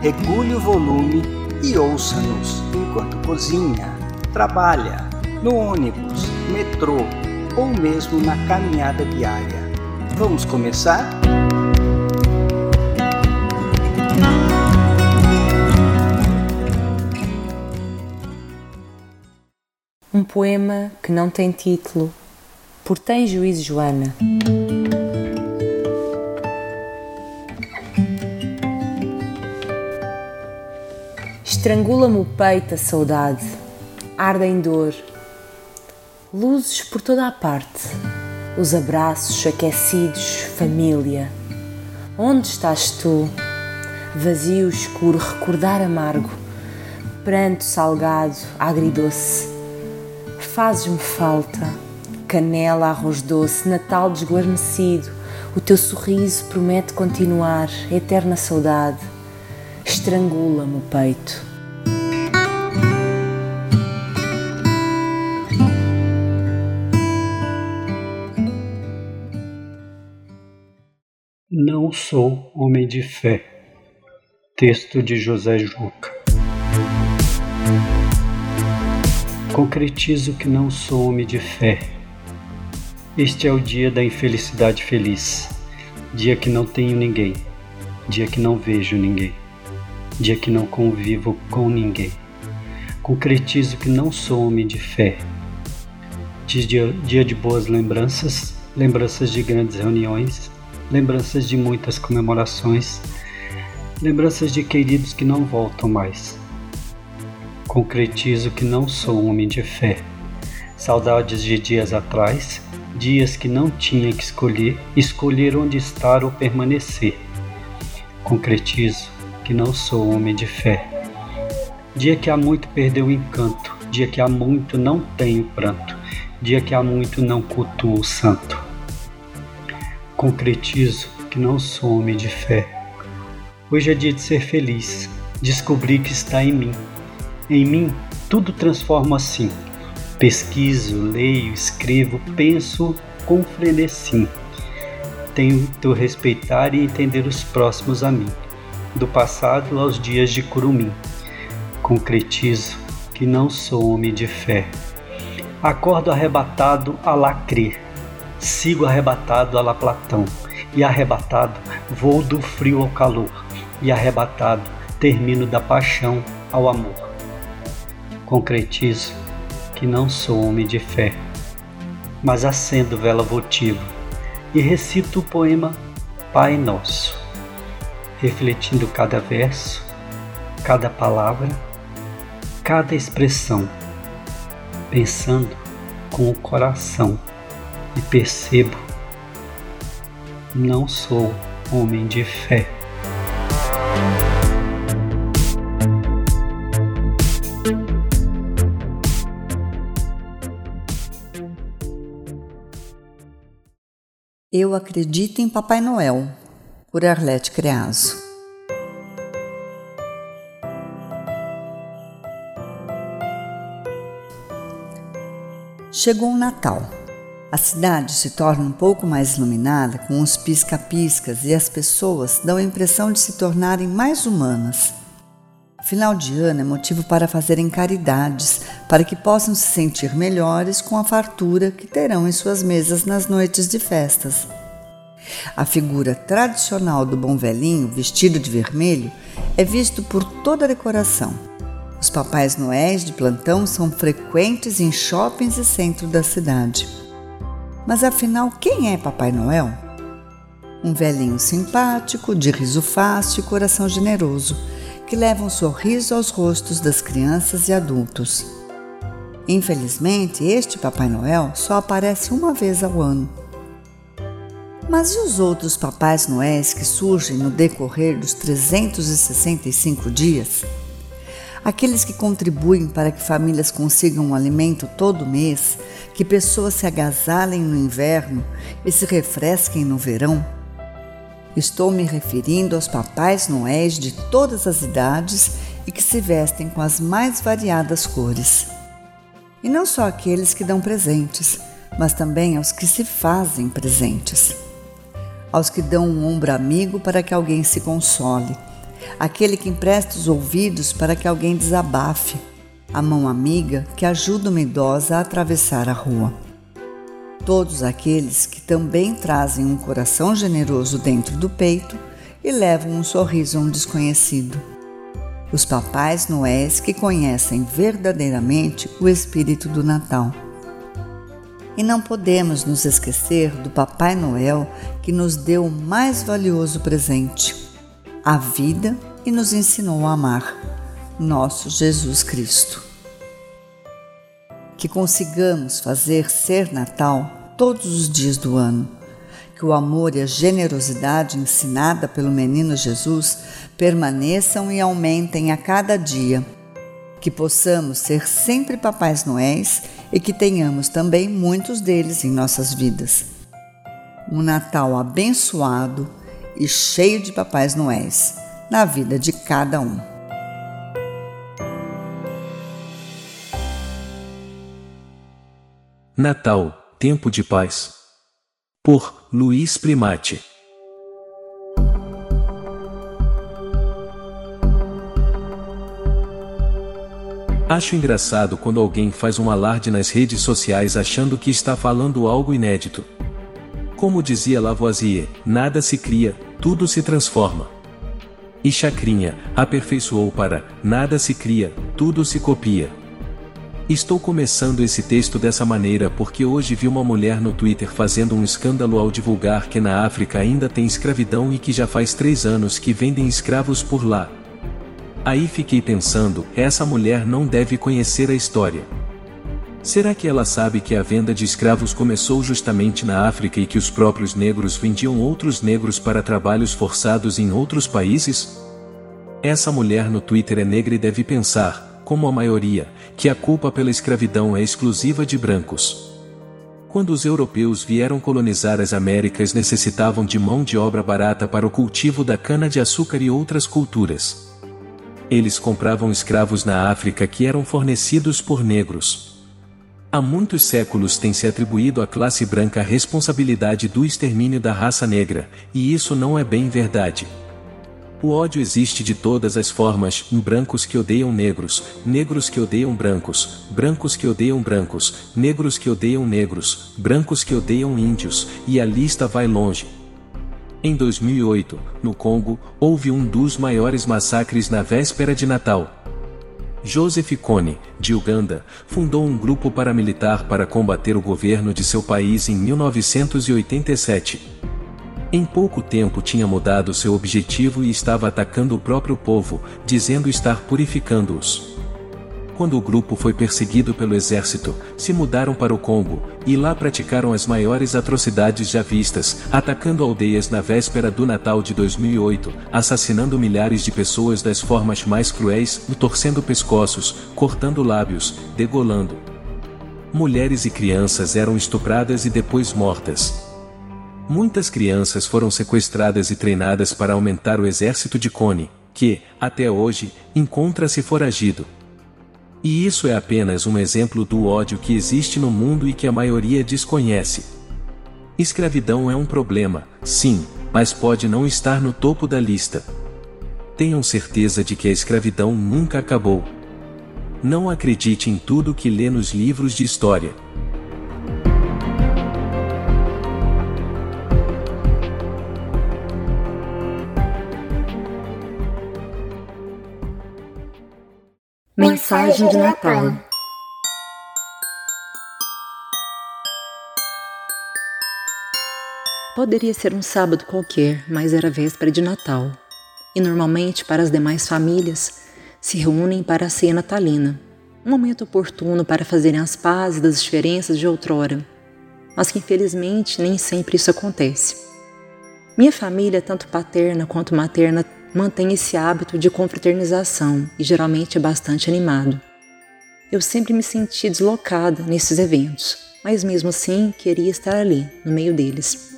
regule o volume e ouça-nos enquanto cozinha, trabalha, no ônibus, metrô ou mesmo na caminhada diária. Vamos começar? Um poema que não tem título, por Tem Juízo Joana. Estrangula-me o peito a saudade, arde em dor. Luzes por toda a parte, os abraços aquecidos, família. Onde estás tu? Vazio, escuro, recordar amargo, pranto salgado, agridoce. Fazes-me falta, canela, arroz doce, Natal desguarnecido. O teu sorriso promete continuar, eterna saudade. Estrangula-me o peito. Não sou homem de fé. Texto de José Juca. Concretizo que não sou homem de fé. Este é o dia da infelicidade feliz, dia que não tenho ninguém, dia que não vejo ninguém, dia que não convivo com ninguém. Concretizo que não sou homem de fé. Dia, dia de boas lembranças, lembranças de grandes reuniões, lembranças de muitas comemorações, lembranças de queridos que não voltam mais. Concretizo que não sou um homem de fé. Saudades de dias atrás, dias que não tinha que escolher, escolher onde estar ou permanecer. Concretizo que não sou homem de fé. Dia que há muito perdeu o encanto, dia que há muito não tenho pranto, dia que há muito não cultuo o santo concretizo que não sou homem de fé. Hoje é dia de ser feliz, descobri que está em mim. Em mim, tudo transformo assim. Pesquiso, leio, escrevo, penso com frenesim. Tento respeitar e entender os próximos a mim, do passado aos dias de curumim. Concretizo que não sou homem de fé. Acordo arrebatado a lacrer Sigo arrebatado a la Platão, e arrebatado vou do frio ao calor, e arrebatado termino da paixão ao amor. Concretizo que não sou homem de fé, mas acendo vela votiva e recito o poema Pai Nosso, refletindo cada verso, cada palavra, cada expressão, pensando com o coração e percebo, não sou homem de fé. Eu acredito em Papai Noel, por Arlete Creaso. Chegou o Natal. A cidade se torna um pouco mais iluminada com os pisca-piscas e as pessoas dão a impressão de se tornarem mais humanas. Final de ano é motivo para fazerem caridades, para que possam se sentir melhores com a fartura que terão em suas mesas nas noites de festas. A figura tradicional do bom velhinho, vestido de vermelho, é visto por toda a decoração. Os papais noéis de plantão são frequentes em shoppings e centro da cidade. Mas afinal, quem é Papai Noel? Um velhinho simpático, de riso fácil e coração generoso, que leva um sorriso aos rostos das crianças e adultos. Infelizmente, este Papai Noel só aparece uma vez ao ano. Mas e os outros papais noéis que surgem no decorrer dos 365 dias? Aqueles que contribuem para que famílias consigam um alimento todo mês, que pessoas se agasalhem no inverno e se refresquem no verão? Estou me referindo aos papais noéis de todas as idades e que se vestem com as mais variadas cores. E não só aqueles que dão presentes, mas também aos que se fazem presentes. Aos que dão um ombro amigo para que alguém se console, aquele que empresta os ouvidos para que alguém desabafe, a mão amiga que ajuda uma idosa a atravessar a rua. Todos aqueles que também trazem um coração generoso dentro do peito e levam um sorriso a um desconhecido. Os papais noés que conhecem verdadeiramente o espírito do Natal. E não podemos nos esquecer do Papai Noel que nos deu o mais valioso presente, a vida e nos ensinou a amar, nosso Jesus Cristo. Que consigamos fazer ser Natal todos os dias do ano. Que o amor e a generosidade ensinada pelo menino Jesus permaneçam e aumentem a cada dia que possamos ser sempre papais noéis e que tenhamos também muitos deles em nossas vidas. Um Natal abençoado e cheio de papais noéis na vida de cada um. Natal, Tempo de Paz. Por Luiz Primati. Acho engraçado quando alguém faz um alarde nas redes sociais achando que está falando algo inédito. Como dizia Lavoisier, nada se cria, tudo se transforma. E Chacrinha aperfeiçoou para nada se cria, tudo se copia. Estou começando esse texto dessa maneira porque hoje vi uma mulher no Twitter fazendo um escândalo ao divulgar que na África ainda tem escravidão e que já faz três anos que vendem escravos por lá. Aí fiquei pensando, essa mulher não deve conhecer a história. Será que ela sabe que a venda de escravos começou justamente na África e que os próprios negros vendiam outros negros para trabalhos forçados em outros países? Essa mulher no Twitter é negra e deve pensar, como a maioria, que a culpa pela escravidão é exclusiva de brancos. Quando os europeus vieram colonizar as Américas necessitavam de mão de obra barata para o cultivo da cana-de-açúcar e outras culturas. Eles compravam escravos na África que eram fornecidos por negros. Há muitos séculos tem se atribuído à classe branca a responsabilidade do extermínio da raça negra, e isso não é bem verdade. O ódio existe de todas as formas, brancos que odeiam negros, negros que odeiam brancos, brancos que odeiam brancos, negros que odeiam negros, brancos que odeiam índios, e a lista vai longe. Em 2008, no Congo, houve um dos maiores massacres na véspera de Natal. Joseph Kony, de Uganda, fundou um grupo paramilitar para combater o governo de seu país em 1987. Em pouco tempo tinha mudado seu objetivo e estava atacando o próprio povo, dizendo estar purificando-os quando o grupo foi perseguido pelo exército, se mudaram para o Congo, e lá praticaram as maiores atrocidades já vistas, atacando aldeias na véspera do Natal de 2008, assassinando milhares de pessoas das formas mais cruéis, torcendo pescoços, cortando lábios, degolando. Mulheres e crianças eram estupradas e depois mortas. Muitas crianças foram sequestradas e treinadas para aumentar o exército de Cone, que, até hoje, encontra-se foragido. E isso é apenas um exemplo do ódio que existe no mundo e que a maioria desconhece. Escravidão é um problema, sim, mas pode não estar no topo da lista. Tenham certeza de que a escravidão nunca acabou. Não acredite em tudo que lê nos livros de história. Mensagem de Natal. Poderia ser um sábado qualquer, mas era véspera de Natal. E normalmente, para as demais famílias, se reúnem para a ceia natalina, um momento oportuno para fazerem as pazes das diferenças de outrora. Mas que infelizmente nem sempre isso acontece. Minha família, tanto paterna quanto materna, mantém esse hábito de confraternização e geralmente é bastante animado. Eu sempre me senti deslocada nesses eventos, mas mesmo assim queria estar ali, no meio deles.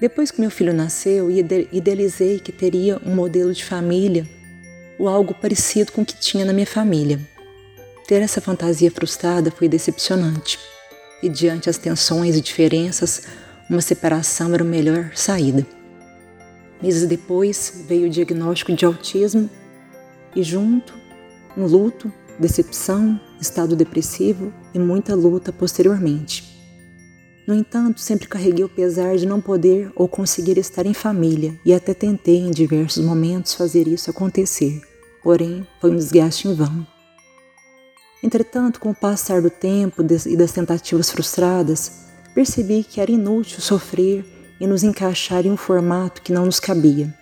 Depois que meu filho nasceu, idealizei que teria um modelo de família ou algo parecido com o que tinha na minha família. Ter essa fantasia frustrada foi decepcionante, e diante as tensões e diferenças, uma separação era a melhor saída. Meses depois veio o diagnóstico de autismo e junto um luto, decepção, estado depressivo e muita luta posteriormente. No entanto, sempre carreguei o pesar de não poder ou conseguir estar em família e até tentei em diversos momentos fazer isso acontecer, porém foi um desgaste em vão. Entretanto, com o passar do tempo e das tentativas frustradas, percebi que era inútil sofrer e nos encaixar em um formato que não nos cabia.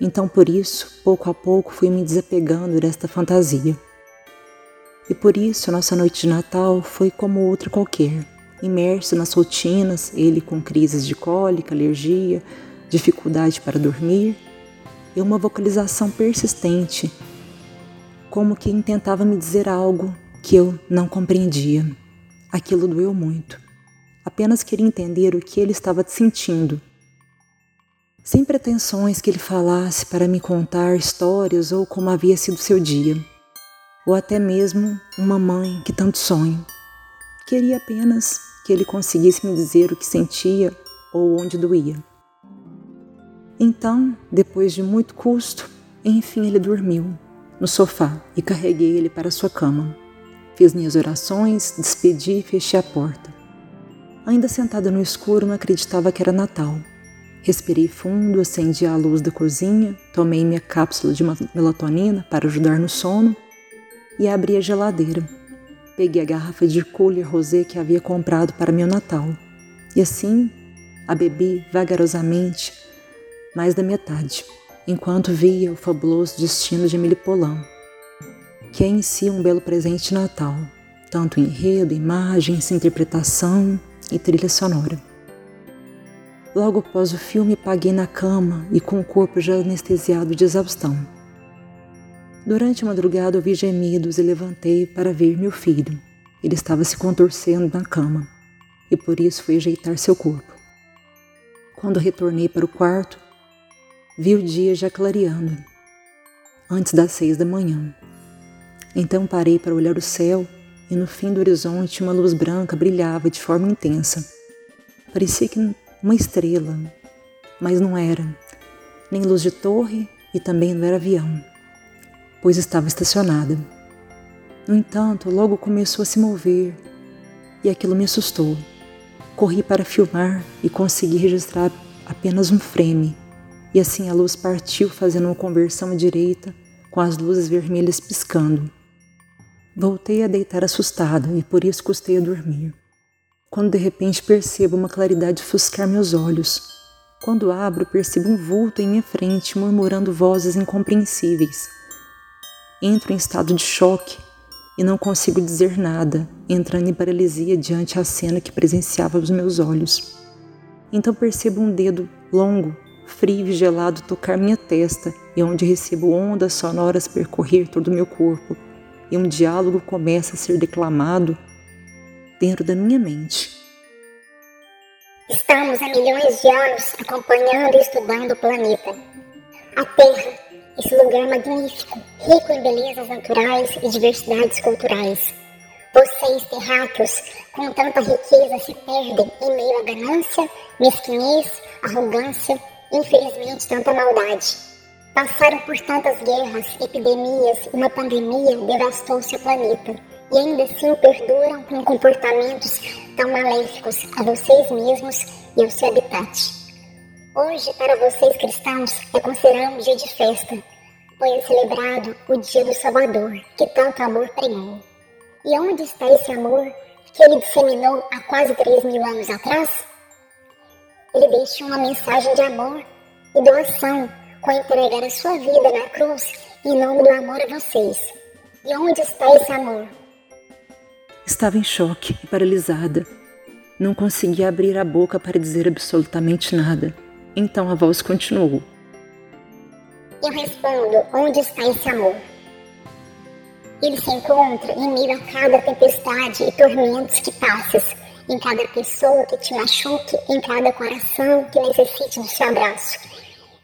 Então, por isso, pouco a pouco fui me desapegando desta fantasia. E por isso, nossa noite de Natal foi como outra qualquer imerso nas rotinas, ele com crises de cólica, alergia, dificuldade para dormir e uma vocalização persistente, como quem tentava me dizer algo que eu não compreendia. Aquilo doeu muito. Apenas queria entender o que ele estava sentindo. Sem pretensões que ele falasse para me contar histórias ou como havia sido seu dia, ou até mesmo uma mãe que tanto sonho. Queria apenas que ele conseguisse me dizer o que sentia ou onde doía. Então, depois de muito custo, enfim ele dormiu no sofá e carreguei ele para sua cama. Fiz minhas orações, despedi e fechei a porta. Ainda sentada no escuro, não acreditava que era Natal. Respirei fundo, acendi a luz da cozinha, tomei minha cápsula de melatonina para ajudar no sono e abri a geladeira Peguei a garrafa de cooler rosé que havia comprado para meu Natal e assim a bebi vagarosamente mais da metade, enquanto via o fabuloso destino de Emily Polan, que é em si um belo presente de Natal, tanto em enredo, imagens, interpretação e trilha sonora. Logo após o filme, paguei na cama e com o corpo já anestesiado de exaustão. Durante a madrugada ouvi gemidos e levantei para ver meu filho. Ele estava se contorcendo na cama e por isso fui ajeitar seu corpo. Quando retornei para o quarto, vi o dia já clareando, antes das seis da manhã. Então parei para olhar o céu e no fim do horizonte uma luz branca brilhava de forma intensa. Parecia que uma estrela, mas não era, nem luz de torre e também não era avião pois estava estacionada. No entanto, logo começou a se mover e aquilo me assustou. Corri para filmar e consegui registrar apenas um frame, e assim a luz partiu fazendo uma conversão à direita com as luzes vermelhas piscando. Voltei a deitar assustada e por isso custei a dormir. Quando de repente percebo uma claridade fuscar meus olhos. Quando abro, percebo um vulto em minha frente murmurando vozes incompreensíveis entro em estado de choque e não consigo dizer nada, entrando em paralisia diante a cena que presenciava aos meus olhos. Então percebo um dedo longo, frio e gelado tocar minha testa e onde recebo ondas sonoras percorrer todo o meu corpo, e um diálogo começa a ser declamado dentro da minha mente. Estamos há milhões de anos acompanhando e estudando o planeta. A Terra esse lugar magnífico, rico em belezas naturais e diversidades culturais. Vocês, terráqueos, com tanta riqueza, se perdem em meio à ganância, mesquinhez, arrogância infelizmente, tanta maldade. Passaram por tantas guerras, epidemias, uma pandemia devastou seu planeta e ainda assim perduram com comportamentos tão maléficos a vocês mesmos e ao seu habitat. Hoje, para vocês cristãos, é considerado um dia de festa, pois é celebrado o dia do Salvador, que tanto amor pregou. E onde está esse amor que ele disseminou há quase 3 mil anos atrás? Ele deixou uma mensagem de amor e doação com entregar a sua vida na cruz em nome do amor a vocês. E onde está esse amor? Estava em choque e paralisada. Não conseguia abrir a boca para dizer absolutamente nada Então a voz continuou. Eu respondo: onde está esse amor? Ele se encontra em meio a cada tempestade e tormentos que passas, em cada pessoa que te machuque, em cada coração que necessite do seu abraço,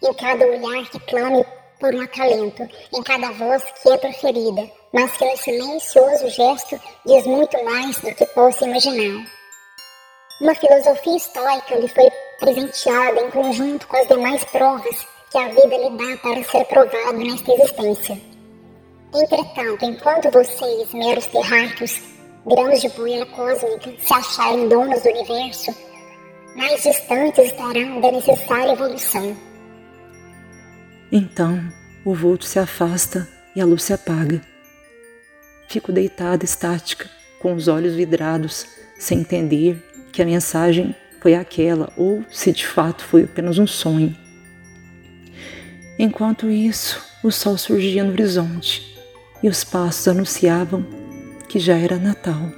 em cada olhar que clame por um acalento, em cada voz que é proferida, mas que no silencioso gesto diz muito mais do que possa imaginar. Uma filosofia estoica lhe foi presenteada em conjunto com as demais provas que a vida lhe dá para ser provado nesta existência. Entretanto, enquanto vocês, meros terráqueos, grãos de poeira cósmica, se acharem donos do universo, mais distantes estarão da necessária evolução. Então, o vulto se afasta e a luz se apaga. Fico deitada estática, com os olhos vidrados, sem entender que a mensagem foi aquela ou se de fato foi apenas um sonho. Enquanto isso, o sol surgia no horizonte e os passos anunciavam que já era Natal.